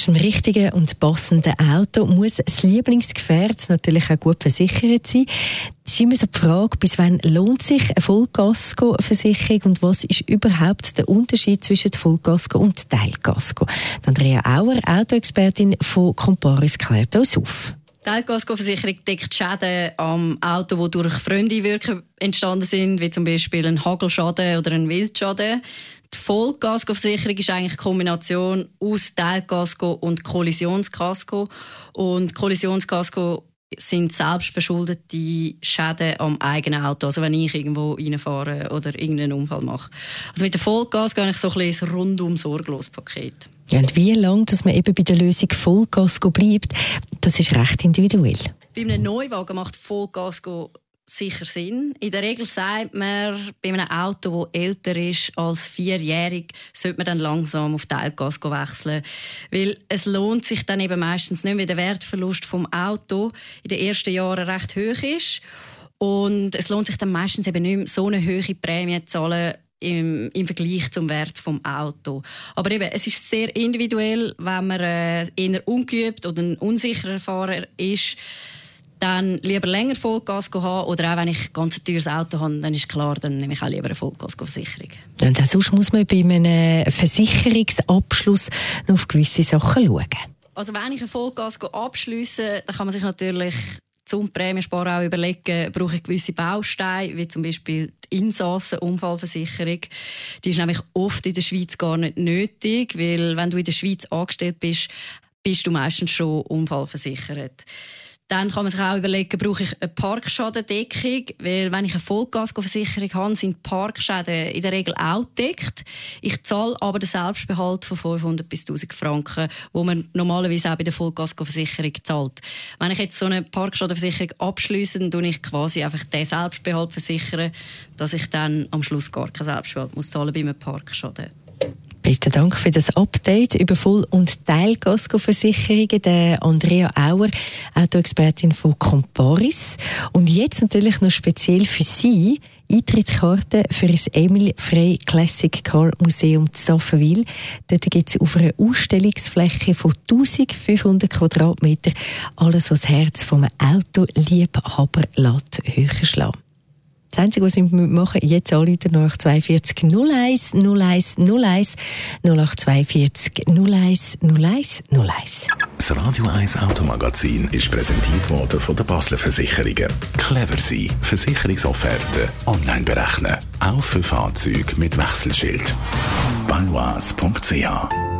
Nebst dem richtigen und passenden Auto muss das Lieblingsgefährt natürlich auch gut versichert sein. Es ist immer so die Frage, bis wann lohnt sich eine Vollkasko-Versicherung und was ist überhaupt der Unterschied zwischen Vollkasko und Teilkasko? Andrea Auer, Autoexpertin von Comparis, klärt uns auf. Die Teilkaskoversicherung deckt Schäden am Auto, die durch Fremdeinwirken entstanden sind, wie zum Beispiel ein Hagelschaden oder ein Wildschaden. Die Vollkaskoversicherung ist eigentlich eine Kombination aus Teilkasko und Kollisionskasko. Und Kollisionskasko sind selbstverschuldete Schäden am eigenen Auto. Also wenn ich irgendwo reinfahre oder irgendeinen Unfall mache. Also mit der Vollgas gehe ich so ein bisschen ein rundum sorglos Paket. Ja, und wie lange dass man eben bei der Lösung Vollkasko bleibt, das ist recht individuell. Bei einem Neuwagen macht Vollkasko sicher Sinn. In der Regel sagt man, bei einem Auto, das älter ist als vierjährig, sollte man dann langsam auf Teilgas wechseln. Weil es lohnt sich dann eben meistens nicht, weil der Wertverlust vom Auto in den ersten Jahren recht hoch ist. Und es lohnt sich dann meistens eben nicht mehr, so eine hohe Prämie zu zahlen, im, im Vergleich zum Wert vom Auto. Aber eben, es ist sehr individuell, wenn man äh, eher ungeübt oder ein unsicherer Fahrer ist, dann lieber länger Vollgas haben oder auch wenn ich ein ganz teures Auto habe, dann ist klar, dann nehme ich auch lieber eine Vollgasversicherung. Und sonst muss man bei einem Versicherungsabschluss noch auf gewisse Sachen schauen. Also wenn ich ein Vollgas abschließe, dann kann man sich natürlich zum Prämiensparen auch überlegen, brauche ich gewisse Bausteine, wie zum Beispiel die Insassenunfallversicherung. Die ist nämlich oft in der Schweiz gar nicht nötig, weil wenn du in der Schweiz angestellt bist, bist du meistens schon unfallversichert. Dann kann man sich auch überlegen, brauche ich eine Parkschadendeckung? Weil wenn ich eine Vollgasversicherung habe, sind Parkschäden in der Regel auch gedeckt. Ich zahle aber den Selbstbehalt von 500 bis 1000 Franken, wo man normalerweise auch bei der Vollgasversicherung zahlt. Wenn ich jetzt so eine Parkschadenversicherung abschließe, dann ich quasi einfach den Selbstbehalt versichern, dass ich dann am Schluss gar keinen Selbstbehalt muss zahlen bei einem Parkschaden. Besten Dank für das Update über Voll- und Teilkaskoversicherungen. Der Andrea Auer, Autoexpertin von Comparis. Und jetzt natürlich noch speziell für Sie Eintrittskarte für das Emil Frey Classic Car Museum Staffenwil. Dort gibt es auf einer Ausstellungsfläche von 1500 Quadratmeter alles, was das Herz vom Autoliebhaber lässt höher schlagen. Das Einzige, was Sie machen, jetzt anrufen nach 42 01 01 01 0842 01 01 01. Das Radio 1 Automagazin ist präsentiert worden von der Basler Versicherungen. Clever sein. Versicherungsofferte online berechnen. Auch für Fahrzeuge mit Wechselschild. Banois.ch